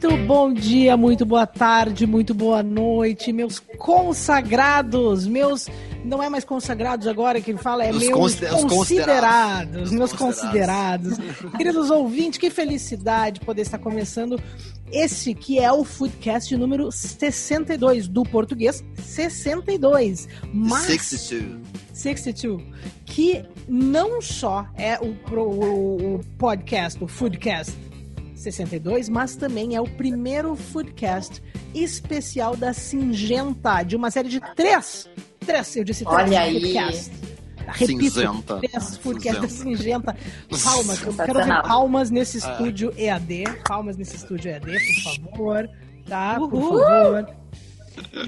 Muito bom dia, muito boa tarde, muito boa noite, meus consagrados, meus. Não é mais consagrados agora que ele fala, é Os meus consider- os considerados, considerados. meus Os considerados. Queridos ouvintes, que felicidade poder estar começando esse que é o Foodcast número 62 do português 62. Mas 62. 62, que não só é o, o- o podcast, o Foodcast 62, mas também é o primeiro Foodcast especial da Singenta, de uma série de três. Três, eu disse três Olha aí. Foodcasts. Repito, Cinzenta. três Foodcasts da Singenta. Palmas, eu quero ver Sensacional. palmas nesse estúdio EAD. Palmas nesse estúdio EAD, por favor. Tá? Por Uhul. favor.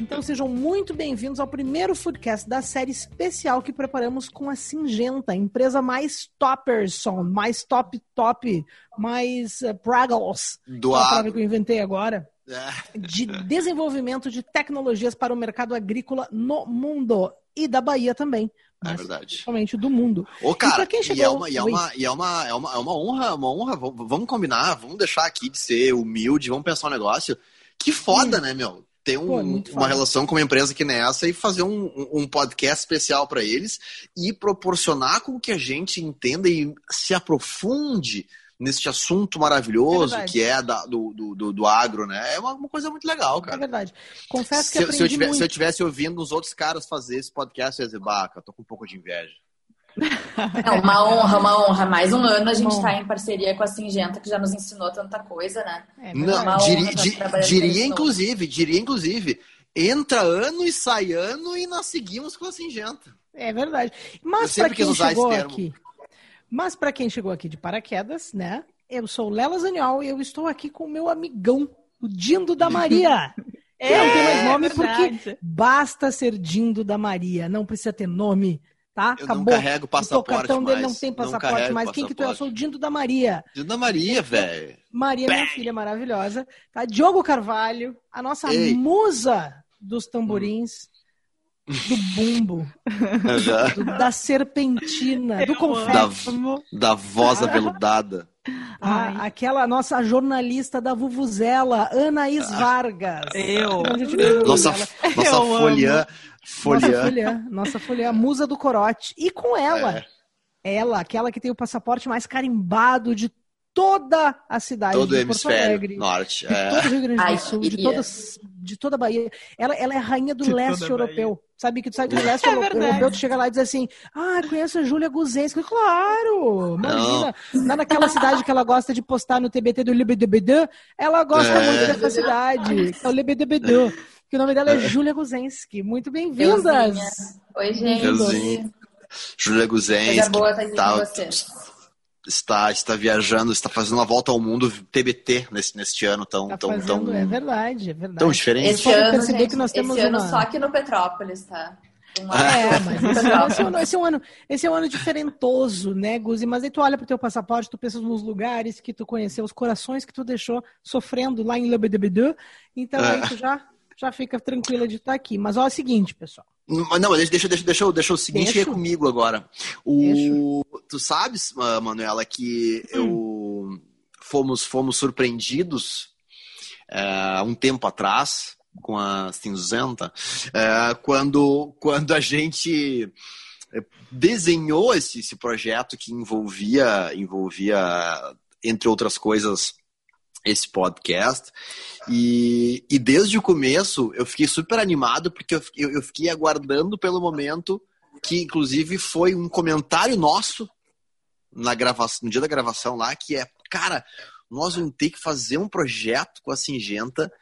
Então sejam muito bem-vindos ao primeiro Foodcast da série especial que preparamos com a Singenta, a empresa mais topperson, mais top top, mais uh, Praggles, Do é a palavra que eu inventei agora, É. de desenvolvimento de tecnologias para o mercado agrícola no mundo e da Bahia também, É verdade. principalmente do mundo. Ô, E cara, e, chegou- é uma, e, é uma, e é uma, é uma, é uma honra, uma honra. Vamos, vamos combinar, vamos deixar aqui de ser humilde, vamos pensar um negócio. Que foda, né, meu? Ter um- Pô, é uma foda. relação com uma empresa que nem essa e fazer um, um- podcast especial para eles e proporcionar com que a gente entenda e se aprofunde neste assunto É maravilhoso verdade. que é da- do, do, do, agro, né? É uma, uma coisa muito legal, É cara. verdade. Confesso que Se, eu- aprendi se eu tivesse, se eu tivesse ouvindo os outros caras fazer esse podcast, eu ia dizer, bah, cara, tô com um pouco de inveja. É uma honra, uma honra. Mais um ano a gente está em parceria com a Singenta, que já nos ensinou tanta coisa, né? É Não, diria, honra di- diria inclusive, diria inclusive, entra ano e sai ano e nós seguimos com a Singenta. É verdade. Mas para quem chegou aqui, mas para quem chegou aqui de paraquedas, né? Eu sou o Lela Zaniol e eu estou aqui com o meu amigão, o Dindo da Maria. Que não tem mais nome porque basta ser Dindo da Maria, não precisa ter nome, tá? Eu não Acabou. carrego o passaporte cartão dele não mais. tem Não passaporte carrego mais. Quem que tu é? Eu sou o Dindo da Maria. Dina Maria, velho. Maria, minha filha maravilhosa. Tá? Diogo Carvalho, a nossa Ei. musa dos tamborins, do bumbo, do- da serpentina, do Da, confete. da voz aveludada. A- aquela nossa jornalista da Vuvuzela, Anaís Vargas. Eu. Viu Nossa, nossa Eu folha. Nossa Folha. folha, nossa folha, a musa do corote. E com ela, É. ela, aquela que tem o passaporte mais carimbado de toda a cidade Todo o de Porto hemisfério Alegre. norte. De É. todo o Rio Grande do Ai, Sul, de, todas, de toda a Bahia. Ela, ela é a rainha do De leste Bahia. europeu. Sabe que tu sai do leste É europeu, tu chega lá e diz assim: Ah, conheço a Júlia Guzenski. Claro! Imagina. Lá naquela cidade que ela gosta de postar no TBT do LBDBD, ela gosta É. muito dessa cidade. É o LBDBD. Que o nome dela é Júlia Guzenski. Muito bem-vindas! Oi, gente. Júlia Guzenski Coisa está, está viajando, está fazendo uma volta ao mundo TBT nesse, neste ano tão, Tá tão, fazendo, tão, é verdade, é verdade. tão diferente. Esse ano, perceber gente, que nós temos esse ano uma- só aqui no Petrópolis, tá? Uma- É, mas esse, é um, Petrópolis. esse é um ano, esse é um ano diferentoso, né, Guzi? Mas aí tu olha pro teu passaporte, tu pensa nos lugares que tu conheceu, os corações que tu deixou sofrendo lá em LBDBD. Então aí tu já, já fica tranquila de estar aqui. Mas olha o seguinte, pessoal. Mas Não, deixa, deixa, deixa, eu- deixa o seguinte Deixa. é comigo agora. O, tu sabes, Manuela, que Hum. eu fomos, fomos surpreendidos há um tempo atrás com a cinzenta, eh, quando, quando a gente eh, desenhou esse, esse projeto que envolvia, envolvia, entre outras coisas, esse podcast. E, e desde o começo eu fiquei super animado porque eu, eu fiquei aguardando pelo momento que, inclusive, foi um comentário nosso na gravação, no dia da gravação lá, que é, cara, nós vamos ter que fazer um projeto com a Singenta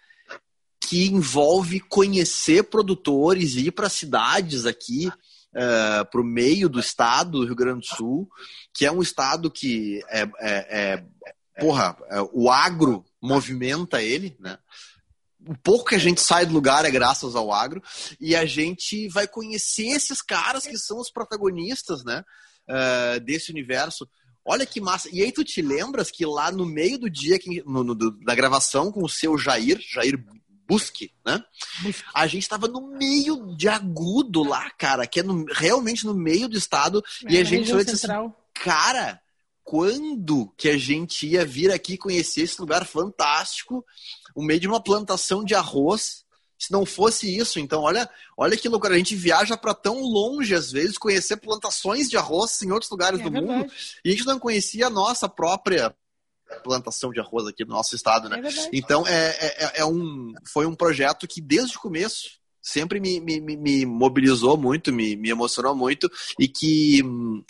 que envolve conhecer produtores ir para cidades aqui, para o meio do estado do Rio Grande do Sul, que é um estado que é, é- é- porra, é, o agro movimenta ele, né? O pouco que a gente sai do lugar é graças ao agro, e a gente vai conhecer esses caras que são os protagonistas, né? eh, desse universo. Olha que massa. E aí tu te lembras que lá no meio do dia, que- no- no- da gravação com o seu Jair, Jair Busque, né? A gente tava no meio de agudo lá, cara, que é no- realmente no meio do estado, e É, a na gente e disse assim, cara, quando que a gente ia vir aqui conhecer esse lugar fantástico, no meio de uma plantação de arroz. Se não fosse isso, então olha, olha que loucura. A gente viaja para tão longe às vezes conhecer plantações de arroz em outros lugares É do verdade. mundo e a gente não conhecia a nossa própria plantação de arroz aqui no nosso estado, né? É. Então é, é, é um, foi um projeto que desde o começo sempre me, me, me- mobilizou muito, me, me emocionou muito e que,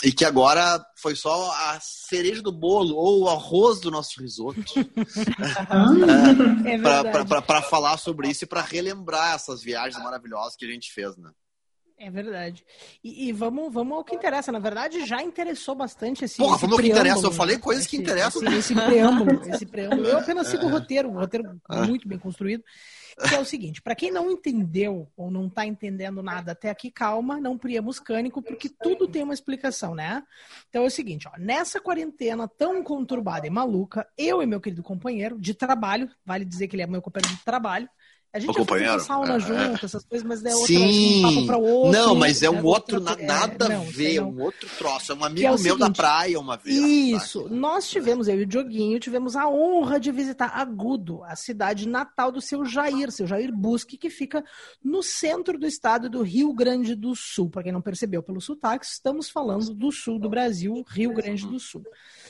e que agora foi só a cereja do bolo ou o arroz do nosso risoto É verdade. para falar sobre isso e para relembrar essas viagens maravilhosas que a gente fez, né? É verdade. E, e vamos, vamos ao que interessa. Na verdade, já interessou bastante esse. Porra, esse vamos ao que preâmbulo, interessa. Eu falei né? coisas que Esse- interessam. Esse, esse preâmbulo, esse preâmbulo. Eu apenas sigo É. o roteiro, um roteiro muito bem construído. Que é o seguinte: para quem não entendeu ou não tá entendendo nada até aqui, calma, não priamos cânico, porque tudo tem uma explicação, né? Então é o seguinte: ó, nessa quarentena tão conturbada e maluca, eu e meu querido companheiro de trabalho, vale dizer que ele é meu companheiro de trabalho. A gente fazer sauna é, junto, essas coisas, mas é outra, Sim. um papo pra outro. não, mas é um né, outro, outra- na- é, nada a ver, não. um outro troço. É um amigo é meu da seguinte, praia uma vez. Isso. tá? Nós tivemos, eu e o Dioguinho, tivemos a honra de visitar Agudo, a cidade natal do seu Jair, seu Jair Busque, que fica no centro do estado do Rio Grande do Sul. Para quem não percebeu pelo sotaque, estamos falando do sul do Brasil, Rio Grande do Sul.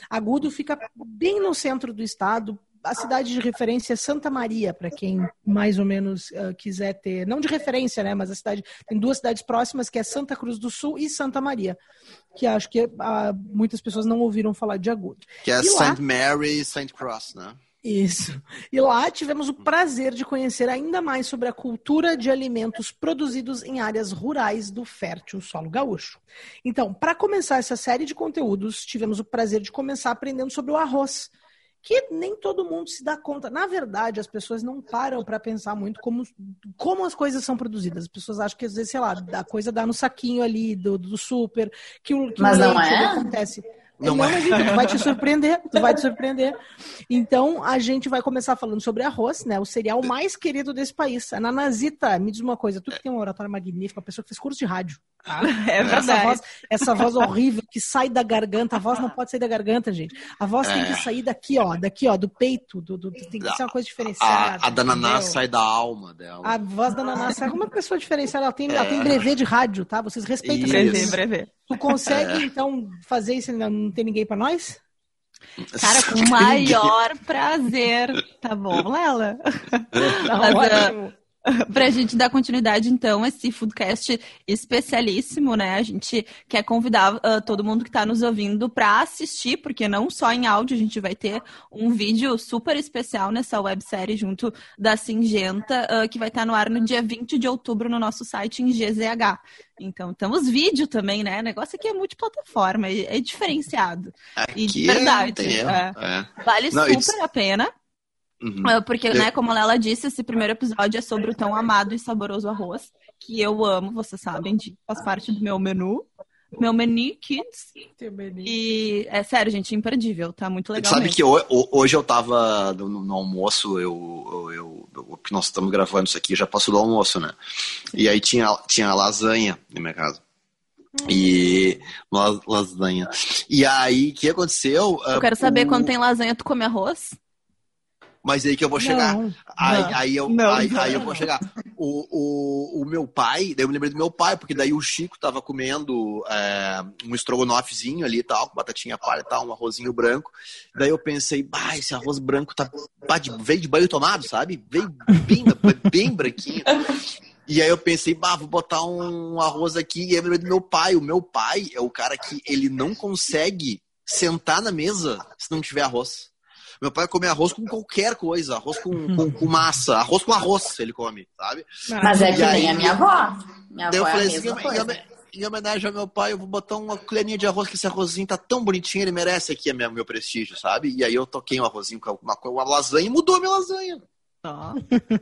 Agudo fica bem no centro do estado. A cidade de referência é Santa Maria, para quem mais ou menos ah, quiser ter, não de referência, né, mas a cidade tem duas cidades próximas, que é Santa Cruz do Sul e Santa Maria que acho que ah, muitas pessoas não ouviram falar de Agudo. Que é E lá- St. Mary e St. Cross, né? Isso. E lá tivemos o prazer de conhecer ainda mais sobre a cultura de alimentos produzidos em áreas rurais do fértil solo gaúcho. Então, para começar essa série de conteúdos, tivemos o prazer de começar aprendendo sobre o arroz, que nem todo mundo se dá conta. Na verdade, as pessoas não param para pensar muito como, como as coisas são produzidas. As pessoas acham que às vezes, sei lá, a coisa dá no saquinho ali do, do super, que o, que Mas o não é? acontece. Não Não, é. mas então, tu vai te surpreender, tu vai te surpreender. Então, a gente vai começar falando sobre arroz, né? O cereal mais querido desse país. A Nanazita, me diz uma coisa, tu que tem uma oratória magnífica, uma pessoa que fez curso de rádio. tá? É Essa verdade. voz, essa voz horrível que sai da garganta, a voz não pode sair da garganta, gente. A voz tem que É. sair daqui, ó, daqui, ó, do peito, do, do- tem que ser uma coisa diferenciada. A, a da Naná entendeu? sai da alma dela. A voz da Naná sai como uma pessoa diferenciada, ela tem, ela tem brevê de rádio, tá? Vocês respeitam essa Isso. Brevê, brevê. Tu consegue, então, fazer isso e não não tem ninguém pra nós? Cara, com o maior prazer. Tá bom, Lela? Tá Mas, ótimo. Pra gente dar continuidade, então, a esse Foodcast especialíssimo, né? A gente quer convidar ah, todo mundo que está nos ouvindo para assistir, porque não só em áudio, a gente vai ter um vídeo super especial nessa websérie junto da Singenta, ah, que vai estar no ar no dia 20 de outubro no nosso site em GZH. Então, temos vídeo também, né? O negócio aqui é multiplataforma, é, é diferenciado. E de Aqui verdade, é. É. Vale Não, super a pena. Uhum. Ah, Porque, né, como a Lela disse, esse primeiro episódio é sobre o tão amado e saboroso arroz, que eu amo, vocês sabem, de- faz parte do meu menu. Meu menu Kids. E é sério, gente, imperdível, tá muito legal. Sabe mesmo. que ho- ho- hoje eu tava no, no almoço, eu, eu, eu- o que nós estamos gravando isso aqui já passou do almoço, né? E aí tinha, tinha lasanha na minha casa. E la- lasanha. E aí, o que aconteceu? Eu quero saber quando tem lasanha, tu come arroz? Mas aí que eu vou chegar. Não, Aí, não. aí, eu, Não, aí, aí eu vou chegar. O, o, o meu pai, daí eu me lembrei do meu pai, porque daí o Chico tava comendo é, um estrogonofezinho ali e tal, com batatinha palha e tal, um arrozinho branco. Daí eu pensei, bah, esse arroz branco tá, veio de banho tomado, sabe? Veio bem, bem branquinho. E aí eu pensei, bah, vou botar um arroz aqui. E aí eu me lembrei do meu pai. O meu pai é o cara que ele não consegue sentar na mesa se não tiver arroz. Meu pai come arroz com qualquer coisa, arroz com, com, com massa, arroz com arroz ele come, sabe? Mas é que aí- nem a minha avó. Minha Daí eu avó é a falei assim, mesma em, coisa. em homenagem ao meu pai, eu vou botar uma colherinha de arroz, que esse arrozinho tá tão bonitinho, ele merece aqui o meu, meu prestígio, sabe? E aí eu toquei um arrozinho com uma, uma lasanha e mudou a minha lasanha.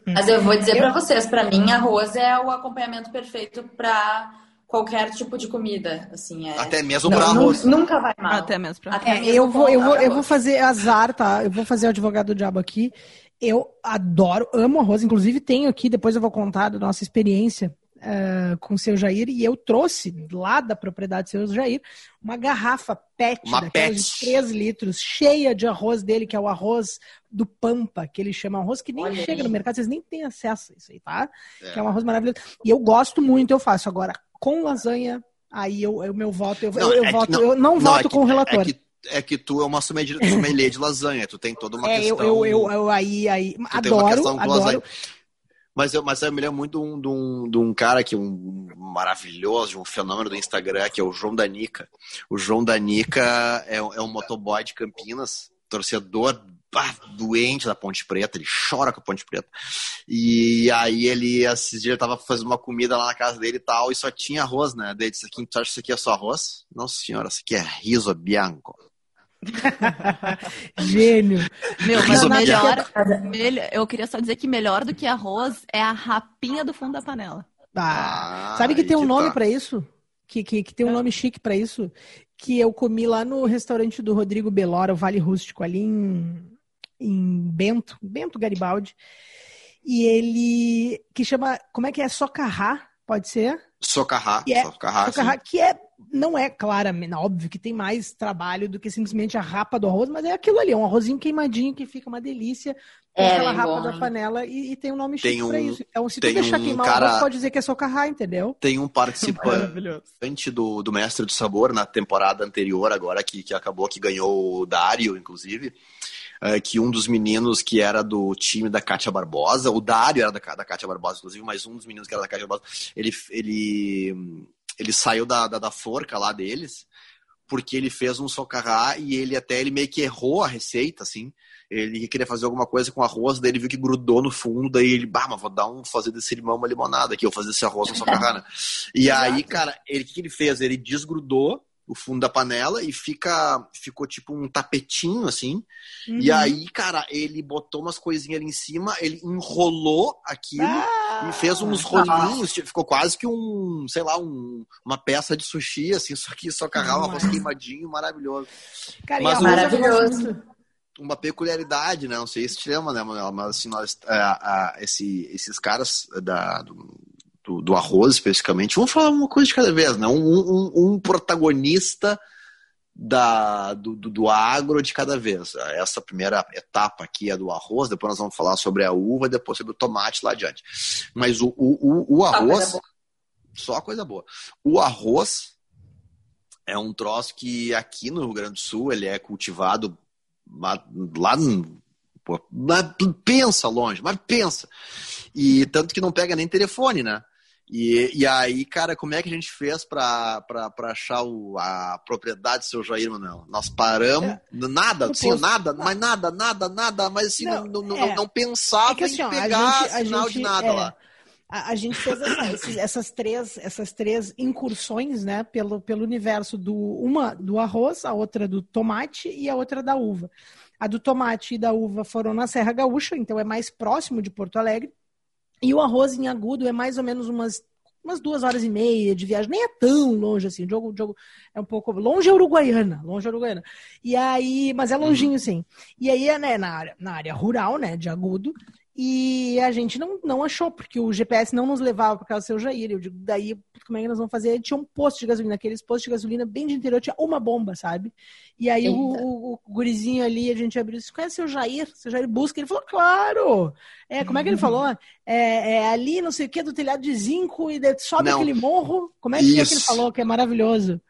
Mas eu vou dizer pra vocês, pra mim, arroz é o acompanhamento perfeito pra qualquer tipo de comida. Assim, é... Até mesmo nu- arroz. Nunca vai mal. Até mesmo pra. Até É, eu vou, eu vou, eu arroz. vou fazer azar, tá? Eu vou fazer o advogado do diabo aqui. Eu adoro, amo arroz. Inclusive, tenho aqui, depois eu vou contar da nossa experiência uh, com o seu Jair e eu trouxe lá da propriedade do seu Jair uma garrafa PET, Uma daquelas de 3 litros, cheia de arroz dele, que é o arroz do Pampa, que ele chama arroz que nem Olha chega aí. no mercado, vocês nem têm acesso a isso aí, tá? É. Que é um arroz maravilhoso. E eu gosto muito, eu faço. Agora, com lasanha, aí eu, eu meu voto, eu, eu, eu é que- voto, eu não, é voto que- com o relator. É que, é que tu é uma sommelier de lasanha, tu tem toda uma É, questão... eu, eu, eu aí, aí, tu tem uma adoro, questão com adoro. lasanha. Mas eu, mas eu me lembro muito de um, de um, de um cara que é um maravilhoso, de um fenômeno do Instagram, que é o João Danica. O João Danica é, é um motoboy de Campinas, torcedor doente da Ponte Preta, ele chora com a Ponte Preta. E aí ele, esses dias, ele tava fazendo uma comida lá na casa dele e tal, e só tinha arroz, né? Daí ele disse aqui, tu acha que isso aqui é só arroz? Não, senhora, isso aqui é riso bianco. Gênio. Meu, mas o Riso melhor, melhor. Eu queria só dizer que melhor do que arroz é a rapinha do fundo da panela. Ah, Ah, sabe que tem um que nome tá. pra isso? Que, que, que tem um nome chique pra isso? Que eu comi lá no restaurante do Rodrigo Belora, o Vale Rústico, ali em, em Bento, Bento Garibaldi. E ele, que chama, como é que é? Socarrá, pode ser? Socarrá, E é- socarrá, sim. Socarrá, que é, não é, claramente, óbvio que tem mais trabalho do que simplesmente a rapa do arroz, mas é aquilo ali, é um arrozinho queimadinho que fica uma delícia, com É, aquela rapa bom, da né? panela e, e tem um nome Tem chique pra um- isso. Então, se tu deixar um queimar o cara- arroz, pode dizer que é socarrá, entendeu? Tem um participante do, do Mestre do Sabor na temporada anterior, agora que, que acabou, que ganhou o Dário, inclusive. É, que um dos meninos que era do time da Kátia Barbosa, o Dário era da, da Kátia Barbosa, inclusive, mas um dos meninos que era da Kátia Barbosa, ele, ele, ele saiu da, da, da forca lá deles, porque ele fez um socarrá e ele até ele meio que errou a receita, assim. Ele queria fazer alguma coisa com arroz, daí ele viu que grudou no fundo, daí ele, bah, mas vou dar um, fazer desse limão uma limonada aqui, eu vou fazer esse arroz no socarrá, né? E aí, cara, ele, o que ele fez? Ele desgrudou o fundo da panela e fica, ficou tipo um tapetinho, assim. E Uhum. aí, cara, ele botou umas coisinhas ali em cima, ele enrolou aquilo Ah, e fez uns rolinhos, tipo, ficou quase que um, sei lá, um, uma peça de sushi, assim, só que só carrava arroz queimadinho, maravilhoso. Cara, Mas e gosto Maravilhoso. Uma peculiaridade, né? Não sei se te lembra, né, Manuela? Mas assim, nós, é, a- esse, esses caras da, do, do, do arroz, especificamente, vamos falar uma coisa de cada vez, né? Um, um, um protagonista da, do, do, do agro de cada vez. Essa primeira etapa aqui é do arroz, depois nós vamos falar sobre a uva, depois sobre o tomate lá adiante. Mas o, o, o, o arroz, só coisa boa. O arroz é um troço que aqui no Rio Grande do Sul ele é cultivado lá, lá pô, mas pensa longe, mas pensa. E tanto que não pega nem telefone, né? E, e aí, cara, como é que a gente fez pra achar o, a propriedade do seu Jair, Manuel? Nós paramos, nada, No assim, posto. nada, mas nada, nada, nada, mas assim, Não, não, não, é. não, pensava É que assim, em ó, pegar gente, sinal gente, de nada é, lá. A, a gente fez essa- essas três, essas três incursões, né, pelo, pelo universo do uma do arroz, a outra do tomate e a outra da uva. A do tomate e da uva foram na Serra Gaúcha, então é mais próximo de Porto Alegre. E o arroz em agudo é mais ou menos umas umas duas horas e meia de viagem, nem é tão longe assim, o jogo, o jogo é um pouco longe é Uruguaiana, longe é Uruguaiana. E aí, mas é longinho sim. E aí é né, na área, na área rural, né, de agudo, e a gente não, não achou, porque o GPS não nos levava para casa do seu Jair. Eu digo, daí, como é que nós vamos fazer? Tinha um posto de gasolina, aqueles postos de gasolina bem de interior, tinha uma bomba, sabe? E aí o, o, o gurizinho ali, a gente abriu, disse, conhece o seu Jair? Seu Jair busca. Ele falou, claro! É, como é que ele falou? É, é ali, não sei o que, do telhado de zinco, e sobe Não. aquele morro. Como é que, é que ele Isso. falou? Que é maravilhoso.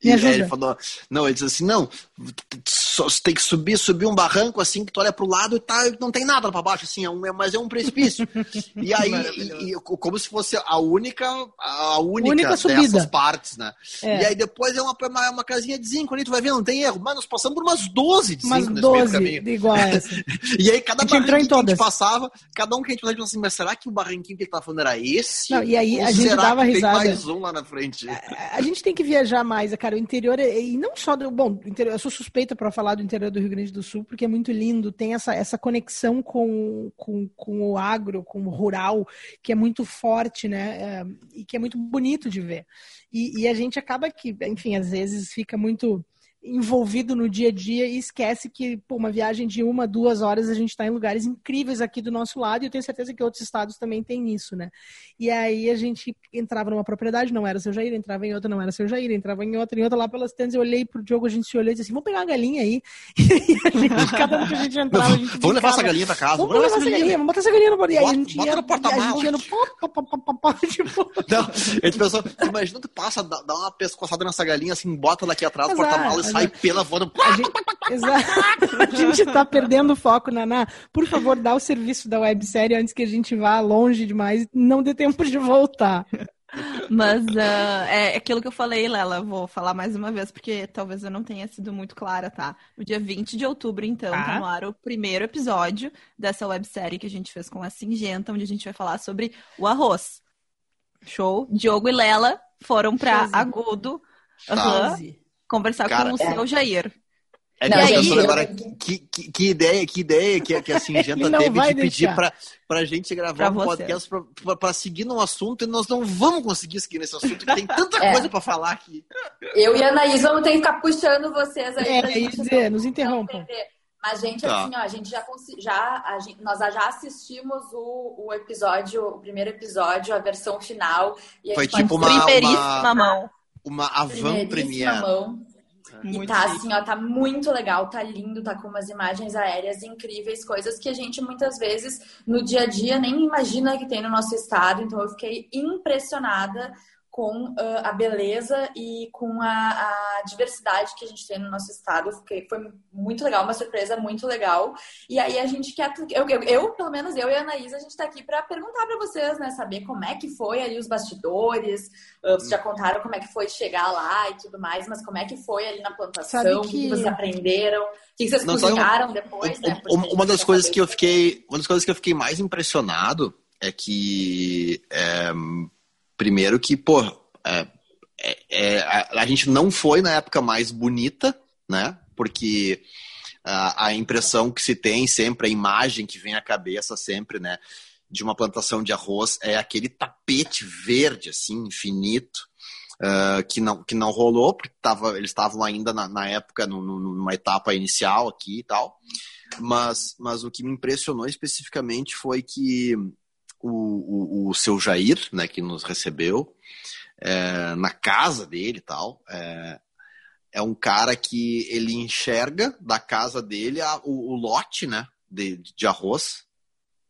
Me E aí ajuda. ele falou, não, ele disse assim, não, só, você tem que subir, subir um barranco assim, que tu olha pro lado e tá, não tem nada pra baixo, assim, é um, é- mas é um precipício. e aí, e- e como se fosse a única, a única, Única dessas partes, né? É. E aí depois é uma, uma, uma casinha de zinco ali, tu vai ver, não tem erro, mas nós passamos por umas 12 de Umas zinco nesse meio do 12 caminho. igual a essa. E aí cada A barranquinho que a gente passava, cada um que a gente passava, a gente assim, mas será que o barranquinho que ele tá falando era esse? Não, e aí Ou a gente dava risada. tem mais um lá na frente? A gente tem que viajar mais, cara. O interior, é- e não só do. Bom, interior- eu sou suspeita para falar do interior do Rio Grande do Sul, porque é muito lindo, tem essa, essa conexão com, com, com o agro, com o rural, que é muito forte, né? É, e que é muito bonito de ver. E, e a gente acaba que, enfim, às vezes fica muito. Envolvido no dia a dia e esquece que, pô, uma viagem de uma, duas horas a gente está em lugares incríveis aqui do nosso lado e eu tenho certeza que outros estados também têm isso, né? E aí a gente entrava numa propriedade, não era seu Jair, entrava em outra, não era seu Jair, entrava em outra, em outra lá pelas tendas, eu olhei pro Diogo, a gente se olhou e disse assim, vamos pegar uma galinha aí. E a gente, cada vez que a gente entrava, a gente Vamos levar essa galinha pra casa. Vamos levar essa galinha, vamos botar essa galinha no bota, Bota- a gente bota ia, no porta-malas. a gente ia no pó, pó, tipo, Não, a gente pensou, imagina tu passa, dá, uma pescoçada nessa galinha assim, bota ela aqui atrás, Exato, porta-mala e sai pela voando. A gente, exato. A gente tá perdendo o foco, Naná. Por favor, dá o serviço da websérie antes que a gente vá longe demais e não dê tempo de voltar. Mas ah, é aquilo que eu falei, Lela, vou falar mais uma vez, porque talvez eu não tenha sido muito clara, tá? No dia 20 de outubro, então, Tá. tá no ar o primeiro episódio dessa websérie que a gente fez com a Singenta, onde a gente vai falar sobre o arroz. Show? Diogo e Lela foram pra. Agudo Tá. Conversar Cara, com o seu Jair. É Não, que eu gente, pensando eu- agora, que, que, que ideia, que ideia que, que a Singenta não teve de pedir deixar. pra, pra gente gravar Pra um você. podcast pra, pra, pra seguir num assunto e nós não vamos conseguir seguir nesse assunto, que tem tanta É. coisa pra falar aqui. Eu e a Anaís vamos ter que ficar puxando vocês aí. É, gente dizer, não- nos não interrompam. Mas, gente, Tá. assim, ó, a gente já, já a gente- nós já assistimos o, o episódio, o primeiro episódio, a versão final. E a Foi tipo uma- uma- mão. Uma avant primeiríssima premiere. mão. E Muito tá assim, ó, tá muito legal, tá lindo, tá com umas imagens aéreas incríveis, coisas que a gente muitas vezes no dia a dia nem imagina que tem no nosso estado. Então eu fiquei impressionada com ah, a beleza e com a, a diversidade que a gente tem no nosso estado. Fiquei, foi muito legal, uma surpresa muito legal. E aí a gente quer, eu, eu, eu, pelo menos eu e a Anaísa, a gente tá aqui para perguntar para vocês, né, saber como é que foi ali os bastidores. Ah, vocês já contaram como é que foi chegar lá e tudo mais, mas como é que foi ali na plantação? O que... que- vocês aprenderam? O que vocês Não, uma- cozinharam depois, né? Porque a Uma, das coisas que eu fiquei, uma das coisas que eu fiquei mais impressionado é que, é, primeiro que, pô, é, é- é, a, a gente não foi na época mais bonita, né? Porque a, a impressão que se tem sempre, a imagem que vem à cabeça sempre, né? De uma plantação de arroz é aquele tapete verde, assim, infinito. ah, que, não, que não rolou, porque tava, eles estavam ainda na, na época, no- no- numa etapa inicial aqui e tal. Mas, mas o que me impressionou especificamente foi que o, o, o seu Jair, né, que nos recebeu é, na casa dele e tal, é, é um cara que ele enxerga da casa dele a- o, o lote né, de, de arroz,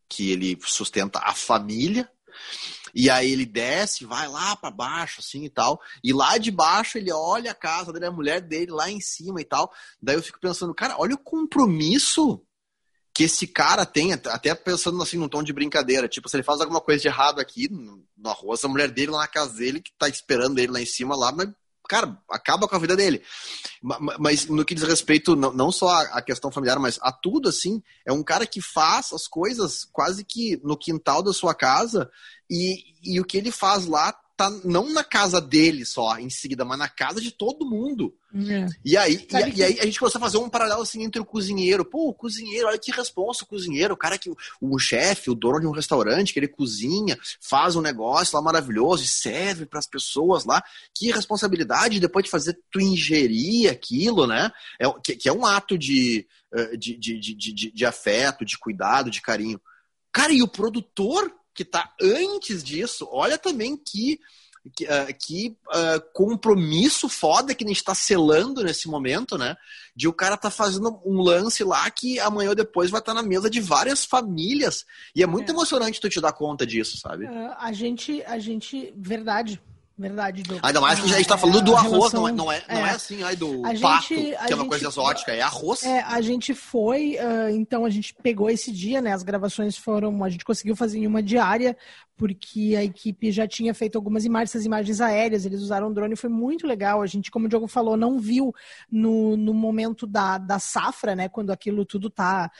que ele sustenta a família. E aí ele desce, vai lá para baixo, assim e tal. E lá de baixo ele olha a casa dele, a mulher dele lá em cima e tal. Daí eu fico pensando, cara, olha o compromisso que esse cara tem, até pensando assim num tom de brincadeira. Tipo, se ele faz alguma coisa de errado aqui no arroz, a mulher dele lá na casa dele, que tá esperando ele lá em cima lá, mas, cara, acaba com a vida dele. Ma- ma- Mas no que diz respeito, não, só à questão familiar, mas a tudo, assim, é um cara que faz as coisas quase que no quintal da sua casa e, e o que ele faz lá tá não na casa dele só, em seguida, mas na casa de todo mundo. É. E aí, e, que- e aí a gente começou a fazer um paralelo assim entre o cozinheiro. Pô, o cozinheiro, olha que responsa o cozinheiro, o cara que o, o chefe, o dono de um restaurante, que ele cozinha, faz um negócio lá maravilhoso e serve para as pessoas lá. Que responsabilidade depois de fazer tu ingerir aquilo, né? É, que, que é um ato de, eh, de, de, de, de, de afeto, de cuidado, de carinho. Cara, e o produtor que tá antes disso, olha também que que, ah, que, ah, compromisso foda que a gente está selando nesse momento, né? De o cara tá fazendo um lance lá que amanhã ou depois vai estar na mesa de várias famílias. E é muito É. emocionante tu te dar conta disso, sabe? Ah, a gente, a gente, verdade, verdade, Douglas. Ainda mais que a gente tá Ah, falando do a arroz, relação- não é, não é, não é é. assim, ai, do A pato, gente- que é uma gente- coisa exótica, é arroz. É, a gente foi, ah, então a gente pegou esse dia, né? As gravações foram, a gente conseguiu fazer em uma diária, porque a equipe já tinha feito algumas imagens, imagens aéreas, eles usaram drone, foi muito legal. A gente, como o Diogo falou, não viu no, no momento da, da safra, né? Quando aquilo tudo tá.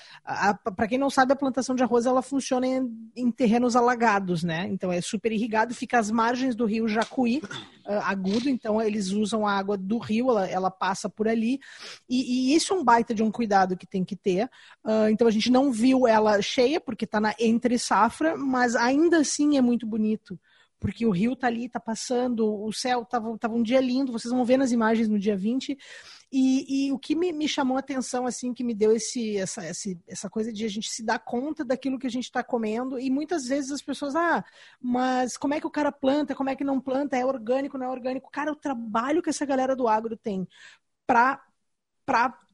Para quem não sabe, a plantação de arroz ela funciona em, em terrenos alagados, né? Então é super irrigado, fica às margens do rio Jacuí, ah, agudo, então eles usam a água do rio, ela, ela passa por ali. E, e isso é um baita de um cuidado que tem que ter. Ah, então a gente não viu ela cheia, porque está na entre safra, mas ainda assim é muito bonito. Porque o rio tá ali, tá passando, o céu tava, tava um dia lindo, vocês vão ver nas imagens no dia 20. E, e o que me, me, chamou a atenção, assim, que me deu esse, essa, essa coisa de a gente se dar conta daquilo que a gente está comendo, e muitas vezes as pessoas, ah, mas como é que o cara planta, como é que não planta, é orgânico, não é orgânico? Cara, o trabalho que essa galera do agro tem para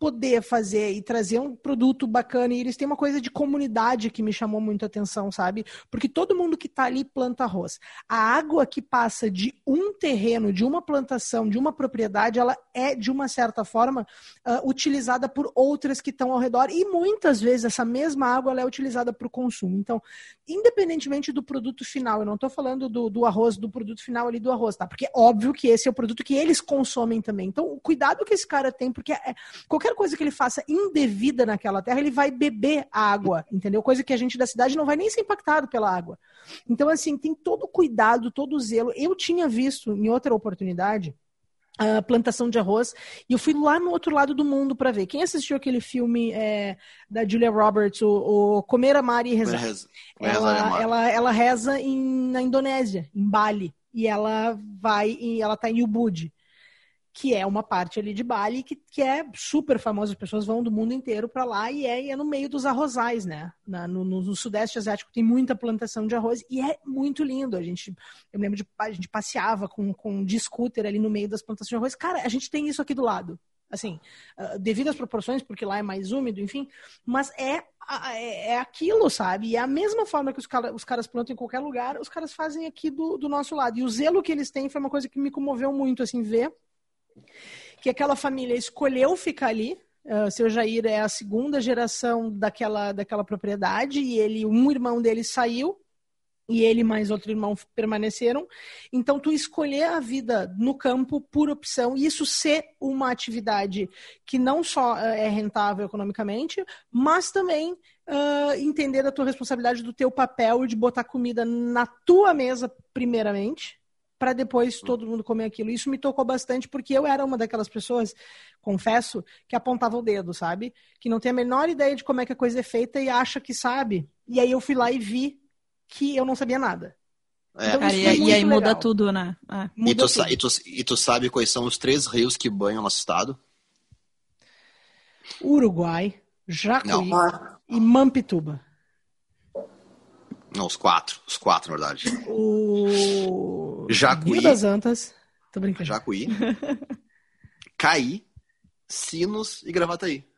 poder fazer e trazer um produto bacana. E eles têm uma coisa de comunidade que me chamou muito a atenção, sabe? Porque todo mundo que está ali planta arroz. A água que passa de um terreno, de uma plantação, de uma propriedade, ela é, de uma certa forma, uh, utilizada por outras que estão ao redor. E muitas vezes essa mesma água é utilizada para o consumo. Então, independentemente do produto final, eu não estou falando do, do arroz, do produto final ali do arroz, tá? Porque é óbvio que esse é o produto que eles consomem também. Então, o cuidado que esse cara tem, porque é, qualquer coisa que ele faça indevida naquela terra, ele vai beber água, entendeu? Coisa que a gente da cidade não vai nem ser impactado pela água. Então, assim, tem todo o cuidado, todo o zelo. Eu tinha visto em outra oportunidade a plantação de arroz e eu fui lá no outro lado do mundo para ver. Quem assistiu aquele filme é, da Julia Roberts, o, o Comer, Amar e Rezar? Reza. Ela, ela, ela reza em, na Indonésia, em Bali, e ela vai, e ela tá em Ubud que é uma parte ali de Bali que, que é super famosa, as pessoas vão do mundo inteiro para lá e é, e é, no meio dos arrozais, né? Na, no, no, Sudeste Asiático tem muita plantação de arroz e é muito lindo. A gente, eu me lembro de a gente passeava com, com um scooter ali no meio das plantações de arroz. Cara, a gente tem isso aqui do lado. Assim, uh, devido às proporções, porque lá é mais úmido, enfim, mas é, é, é aquilo, sabe? E é a mesma forma que os, cara, os caras plantam em qualquer lugar, os caras fazem aqui do, do nosso lado. E o zelo que eles têm foi uma coisa que me comoveu muito, assim, ver que aquela família escolheu ficar ali. Uh, seu Jair é a segunda geração daquela, daquela propriedade e ele, um irmão dele saiu e ele mais outro irmão permaneceram. Então, tu escolher a vida no campo por opção, e isso ser uma atividade que não só uh, é rentável economicamente, mas também uh, entender a tua responsabilidade do teu papel de botar comida na tua mesa, primeiramente, para depois todo mundo comer aquilo. Isso me tocou bastante porque eu era uma daquelas pessoas, confesso, que apontava o dedo, sabe? Que não tem a menor ideia de como é que a coisa é feita e acha que sabe. E aí eu fui lá e vi que eu não sabia nada. É. Então, Cara, e, e, aí legal. muda tudo, né? É. Muda e, tu, tudo. E, tu, e tu sabe quais são os três rios que banham nosso estado? Uruguai, Jacuí não. e Mampituba. Não, os quatro. Os quatro, na verdade. O. Jacuí. Rio das Antas. Tô brincando. Jacuí. Caí, Sinos e Gravataí.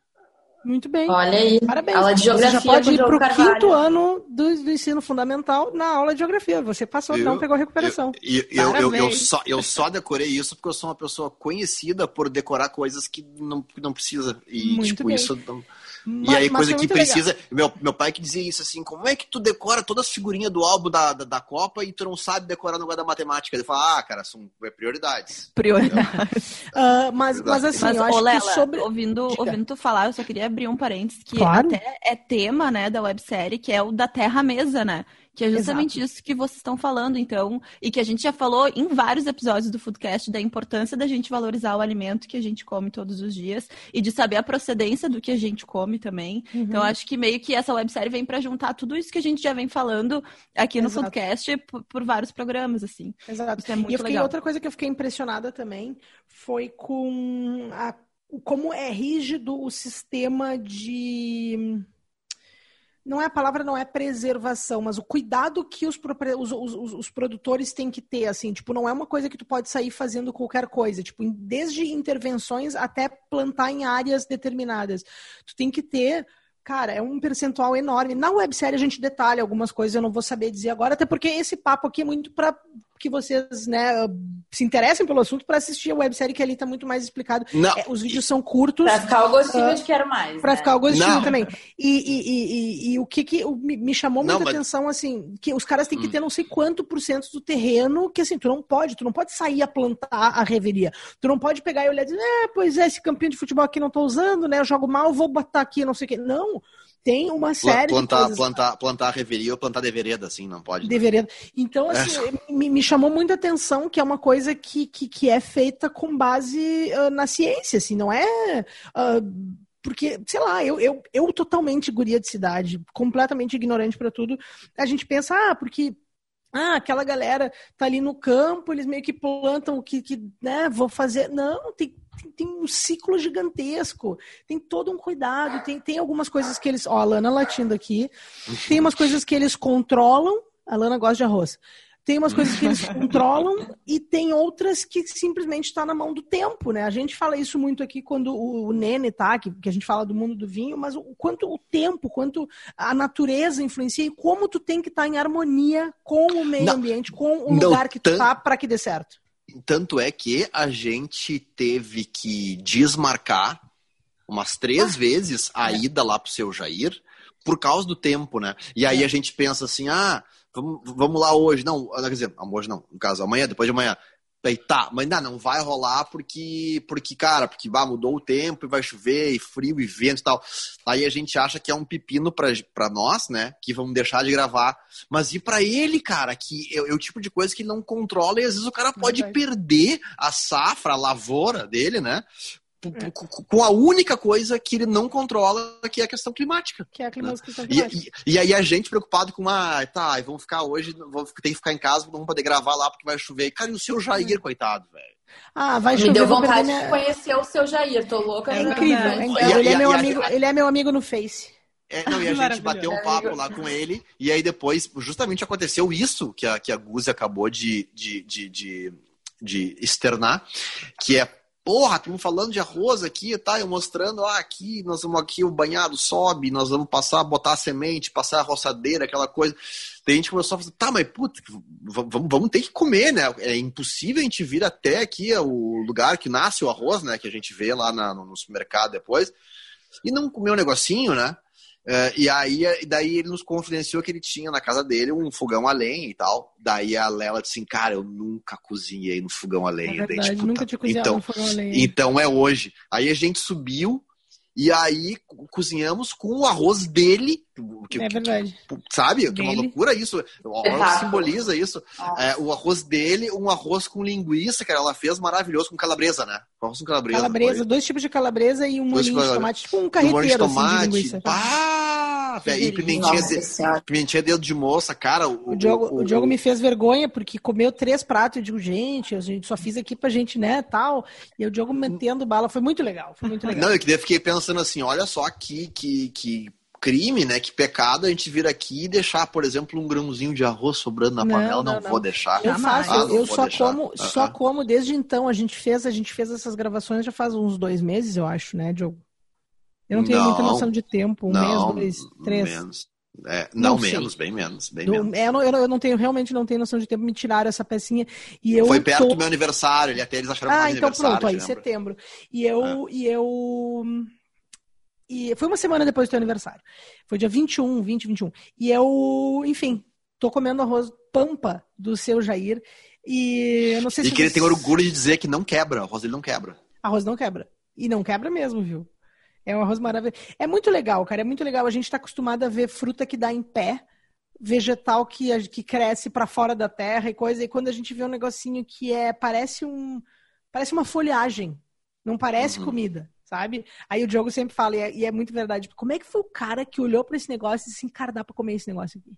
Muito bem. Olha aí. Parabéns. Aula de geografia. Você já pode ir para o quinto ano do, do, ensino fundamental na aula de geografia. Você passou, eu, não pegou recuperação. Eu, eu, eu, eu, só, eu só decorei isso porque eu sou uma pessoa conhecida por decorar coisas que não, não precisa. E, Muito tipo, bem. isso. Não... Mas, e aí, coisa que precisa. Meu, meu pai que dizia isso assim: como é que tu decora todas as figurinhas do álbum da, da, da Copa e tu não sabe decorar no lugar da matemática? Ele fala: ah, cara, são é prioridades. Prioridades. uh, mas, mas assim, mas, eu acho Lela, que sobre. Ouvindo, ouvindo tu falar, eu só queria abrir um parênteses que claro. até é tema, né, da websérie, que é o da Terra Mesa, né? Que é justamente Exato. isso que vocês estão falando, então, e que a gente já falou em vários episódios do Foodcast da importância da gente valorizar o alimento que a gente come todos os dias e de saber a procedência do que a gente come também. Uhum. Então, acho que meio que essa websérie vem para juntar tudo isso que a gente já vem falando aqui no Exato. Foodcast por, por, vários programas, assim. Exato. Isso é muito e eu fiquei, legal. outra coisa que eu fiquei impressionada também foi com a, como é rígido o sistema de não é a palavra não é preservação, mas o cuidado que os, os, os, os, produtores têm que ter, assim, tipo, não é uma coisa que tu pode sair fazendo qualquer coisa, tipo, desde intervenções até plantar em áreas determinadas. Tu tem que ter Cara, é um percentual enorme. Na websérie a gente detalha algumas coisas, eu não vou saber dizer agora, até porque esse papo aqui é muito para que vocês né, se interessem pelo assunto para assistir a websérie que ali está muito mais explicado. É, os vídeos são curtos. Para ficar o gostinho uh, de quero mais. Para né? ficar o gostinho não. também. E, e, e, e, o que, que me chamou muita não, mas... atenção, assim, que os caras têm que hum. ter não sei quanto por cento do terreno que, assim, tu não pode, tu não pode sair a plantar a reveria. Tu não pode pegar e olhar e dizer, é, pois é, esse campinho de futebol aqui não estou usando, né? Eu jogo mal, vou botar aqui, não sei o quê. Não tem uma série plantar, de coisas. Plantar, plantar reveria ou plantar devereda, assim, não pode. Devereda. Então, assim, é. me, me, chamou muita atenção que é uma coisa que, que, que é feita com base uh, na ciência, assim, não é... Uh, porque, sei lá, eu, eu, eu totalmente guria de cidade, completamente ignorante para tudo. A gente pensa, ah, porque ah, aquela galera tá ali no campo, eles meio que plantam o que, que né, vou fazer. Não, tem tem, tem, um ciclo gigantesco, tem todo um cuidado, tem, tem algumas coisas que eles. Ó, a Lana latindo aqui. Tem umas coisas que eles controlam. A Lana gosta de arroz. Tem umas coisas que eles controlam e tem outras que simplesmente está na mão do tempo, né? A gente fala isso muito aqui quando o, Nene tá, que, que a gente fala do mundo do vinho, mas o quanto o tempo, quanto a natureza influencia e como tu tem que estar tá em harmonia com o meio não, ambiente, com o lugar que tu tá para que dê certo. Tanto é que a gente teve que desmarcar umas três ah. vezes a é. ida lá pro seu Jair por causa do tempo, né? E aí é. a gente pensa assim, ah, vamos, vamos lá hoje. Não, quer dizer, hoje não, no caso, amanhã, depois de amanhã. Aí tá, mas ainda não vai rolar porque, porque cara, porque bah, mudou o tempo e vai chover, e frio, e vento e tal. Aí a gente acha que é um pepino pra, pra nós, né? Que vamos deixar de gravar. Mas e para ele, cara, que é, é, o tipo de coisa que ele não controla e às vezes o cara pode perder a safra, a lavoura dele, né? É. com a única coisa que ele não controla, que é a questão climática. Que é a né? questão climática. E, e, e, aí a gente preocupado com uma, ah, tá, vamos ficar hoje, vamos, tem que ficar em casa, não vamos poder gravar lá porque vai chover. Cara, e o seu Jair, coitado, velho? Ah, vai chover. Me deu vontade de conhecer o seu Jair, tô louca. É incrível, é incrível. Ele, é meu amigo, ele é meu amigo no Face. É, não, e a gente bateu um papo lá com ele, e aí depois, justamente aconteceu isso que a, que a Guzi acabou de, de, de, de, de externar, que é porra, estamos falando de arroz aqui, tá? Eu mostrando, ah, aqui, nós vamos aqui, o banhado sobe, nós vamos passar, botar a semente, passar a roçadeira, aquela coisa. Tem gente que começou a falar, tá, mas puta, vamos, vamos ter que comer, né? É impossível a gente vir até aqui, o lugar que nasce o arroz, né? Que a gente vê lá na, no supermercado depois, e não comer um negocinho, né? Uh, e aí, daí ele nos confidenciou que ele tinha na casa dele um fogão a lenha e tal. Daí a Lela disse assim, cara, eu nunca cozinhei no fogão a lenha. É verdade, daí, tipo, nunca tinha cozinhado então, no fogão a lenha. Então é hoje. Aí a gente subiu e aí cozinhamos com o arroz dele. Que, é verdade. Que, sabe? Que é uma loucura isso. O arroz simboliza isso. É, o arroz dele, um arroz com linguiça, que ela fez maravilhoso, com calabresa, né? Arroz com calabresa. Calabresa, dois tipos de calabresa e um molhinho de tomate, tipo um carreteiro um de tomate. Assim, de linguiça. Ah, e pimentinha, de, pimentinha dedo de moça, cara. O, o, Diogo, o, o, Diogo me fez vergonha porque comeu três pratos. Eu digo, gente, a gente só fiz aqui pra gente, né, tal. E o Diogo metendo bala. Foi muito legal, foi muito legal. Não, eu fiquei pensando assim, olha só aqui que, que crime, né? Que pecado a gente vir aqui e deixar, por exemplo, um grãozinho de arroz sobrando na não, panela. Não, não, vou deixar. Eu faço, ah, eu, eu só deixar. como, uh -huh. só como desde então. A gente fez, a gente fez essas gravações já faz uns dois meses, eu acho, né, Diogo? Eu não tenho não, muita noção de tempo, um não, mês, dois, três. Menos. É, não, não menos, bem menos, bem Do, menos. É, eu, não, eu não tenho, realmente não tenho noção de tempo, me tiraram essa pecinha e eu Foi perto tô... do meu aniversário, ele até eles acharam ah, então pronto, aí, setembro. E eu, é. e eu e foi uma semana depois do teu aniversário. Foi dia 21, 20, 21. E eu, enfim, tô comendo arroz pampa do seu Jair. E eu não sei e se. E que ele tem orgulho de dizer que não quebra, arroz dele não quebra. Arroz não quebra. E não quebra mesmo, viu? É um arroz maravilhoso. É muito legal, cara. É muito legal. A gente tá acostumado a ver fruta que dá em pé, vegetal que, que cresce para fora da terra e coisa. E quando a gente vê um negocinho que é. Parece um. Parece uma folhagem. Não parece uhum. comida sabe? Aí o Diogo sempre fala, e é, e é, muito verdade, como é que foi o cara que olhou para esse negócio e disse assim, cara, dá pra comer esse negócio aqui?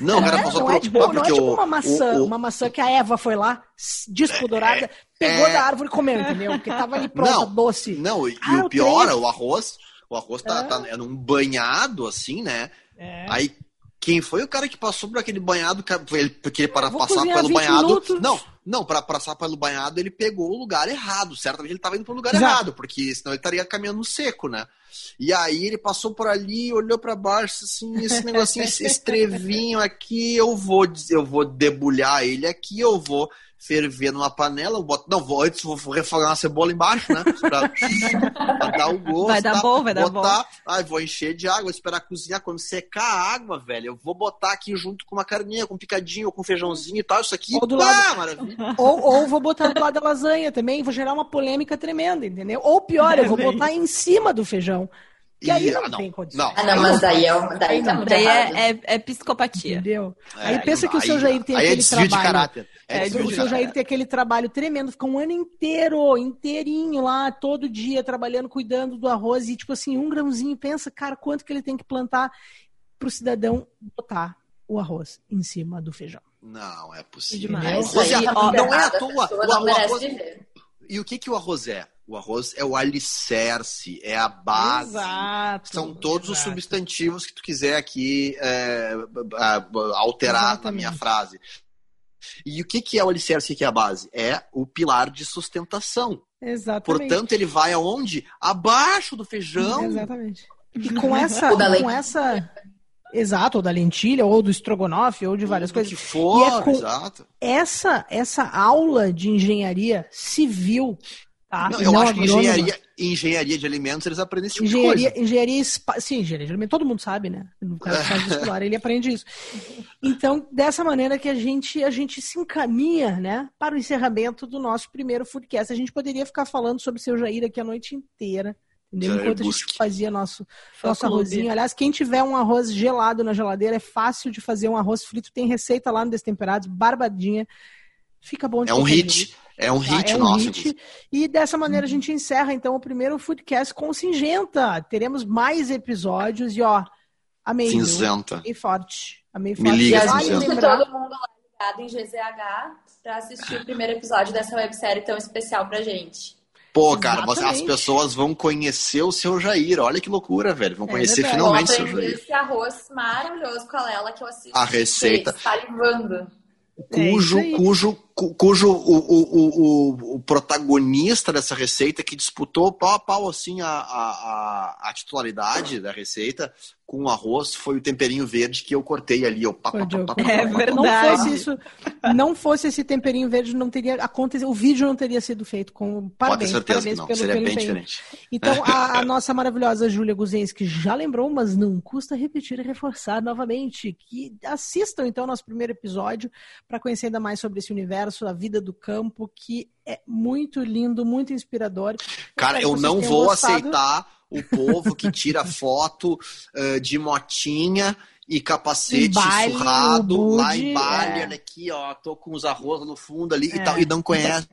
Não, o cara é, não, é tipo, não é tipo uma maçã, o, o... uma maçã que a Eva foi lá, despodorada, é, pegou é... da árvore e comeu, entendeu? Porque tava ali pronta, não, doce. Não, e, ah, o pior, o arroz, o arroz tá, é. tá é num banhado, assim, né? É. Aí quem foi o cara que passou por aquele banhado, porque para passar pelo banhado. Minutos. Não, não, para passar pelo banhado ele pegou o lugar errado. Certamente ele estava indo para o lugar Exato. errado, porque senão ele estaria caminhando no seco, né? E aí ele passou por ali, olhou para baixo, assim, esse negocinho, esse estrevinho aqui, eu vou, eu vou debulhar ele aqui, eu vou ferver numa panela, eu boto, não, vou, antes vou refogar uma cebola embaixo, né? Pra, pra dar o gosto. Vai dar tá? bom, vai dar botar, bom. Aí vou encher de água, esperar cozinhar. Quando secar a água, velho, eu vou botar aqui junto com uma carninha, com picadinho, ou com feijãozinho e tal. Isso aqui, ou do pá, lado, maravilha. Ou, ou vou botar do lado da lasanha também, vou gerar uma polêmica tremenda, entendeu? Ou pior, eu vou botar em cima do feijão. Que aí não, não, tem condição. Não, ah, não, mas daí é, daí tá daí é, é, é, psicopatia. Entendeu? É, aí pensa que o seu Jair tem aí aquele é trabalho. De caráter. É, o seu Jair tem aquele trabalho tremendo, fica um ano inteiro, inteirinho lá, todo dia, trabalhando, cuidando do arroz, e tipo assim, um grãozinho, pensa, cara, quanto que ele tem que plantar pro cidadão botar o arroz em cima do feijão. Não, é possível. Demais. Aí, ó, não é à toa. O, o arroz... E o que, que o arroz é? O arroz é o alicerce, é a base. Exato. São todos os exato. substantivos que tu quiser aqui é, alterar na Exatamente. minha frase. E o que, que é o alicerce e o que é a base? É o pilar de sustentação. Exatamente. Portanto, ele vai aonde? Abaixo do feijão. Exatamente. E com essa, Ou da com essa, exato, ou da lentilha, ou do estrogonofe, ou de várias do coisas. que for, E é com- exato. Essa, essa aula de engenharia civil, tá? Não, eu não acho que engenharia, engenharia de alimentos eles aprendem esse tipo de Engenharia, coisa. engenharia, espa- sim, engenharia de alimentos, todo mundo sabe, né? No caso do faz vestibular, ele aprende isso. Então, dessa maneira que a gente, a gente se encaminha, né, para o encerramento do nosso primeiro Foodcast. A gente poderia ficar falando sobre o seu Jair aqui a noite inteira, entendeu? Jair Enquanto a gente fazia nosso, nosso arrozinho. Aliás, quem tiver um arroz gelado na geladeira, é fácil de fazer um arroz frito. Tem receita lá no Destemperados, barbadinha. Fica bom de É um hit. jeito. É um Tá, hit é um nosso. hit. E dessa maneira a gente encerra então o primeiro Foodcast com Singenta. Teremos mais episódios e ó, amei. Cinzenta. Amei forte. Amei Me forte. liga, E Vale a Cinzenta. gente lembrar- todo mundo lá ligado em GZH pra assistir o primeiro episódio dessa websérie tão especial pra gente. Pô, cara, você- as pessoas vão conhecer o seu Jair. Olha que loucura, velho. Vão É conhecer finalmente o seu Jair. esse arroz maravilhoso com a Lela que eu assisti. A receita. Salivando. É Cujo, aí. cujo, cu- cujo o, o, o, o, protagonista dessa receita que disputou pau a pau assim a, a, a, titularidade da receita com o arroz foi o temperinho verde que eu cortei ali. Eu, pá, pá, pá, É verdade. Não fosse isso, não fosse esse temperinho verde, não teria acontecido, o vídeo não teria sido feito com Pode ter parabéns, certeza parabéns que não. pelo, Seria pelo bem empenho. diferente. Então, a, a nossa maravilhosa Júlia Guzenski já lembrou, mas não custa repetir e reforçar novamente que assistam então nosso primeiro episódio para conhecer ainda mais sobre esse universo, a vida do campo, que é muito lindo, muito inspirador. Cara, Espero eu não vou gostado. aceitar o povo que tira foto eh, de motinha e capacete Bali, surrado no lá Budi, em Bali, é. olha aqui, ó, tô com os arroz no fundo ali É. e tal, e não conhece.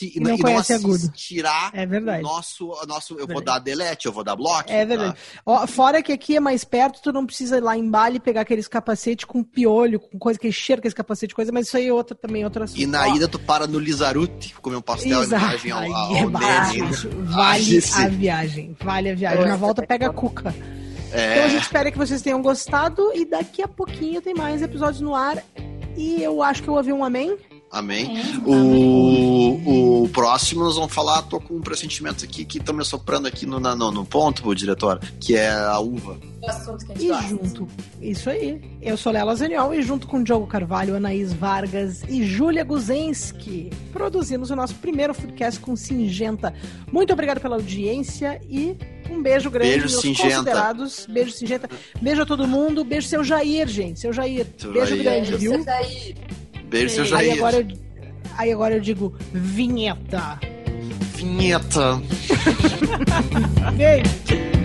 E, não e conhece agudo. assistirá É verdade. o nosso, nosso. Eu vou Verdade. dar delete, eu vou dar bloco. É verdade. Ó, fora que aqui é mais perto, tu não precisa ir lá em Bali pegar aqueles capacete com piolho, com coisa que cheira aquele capacete, coisa, mas isso aí é outra também, outra assunto. E na Ó, ida tu para no Lizaruti, comer um pastel em Exato. ao, Aí ao, é ao barato. Nene. Vale a viagem. Vale a viagem. É. Na volta pega a cuca. Então a É, gente espera que vocês tenham gostado e daqui a pouquinho tem mais episódios no ar. E eu acho que eu ouvi um amém. Amém. É. O, o próximo nós vamos falar, tô com um pressentimento aqui que estão me soprando aqui no, na- no, no ponto, diretor, que é a uva. E gosta. junto, isso aí. Eu sou Lela Zaniol e junto com Diogo Carvalho, Anaís Vargas e Júlia Guzenski, produzimos o nosso primeiro Foodcast com Singenta. Muito obrigado pela audiência e um beijo grande Beijo, aos Singenta. considerados. Beijo, Singenta. Beijo a todo mundo. Beijo, seu Jair, gente. Seu Jair. Seu beijo Jair. grande, viu? seu Jair. Beijo, seu Aí Jair. agora, eu, aí agora eu digo vinheta. Vinheta. Beijo.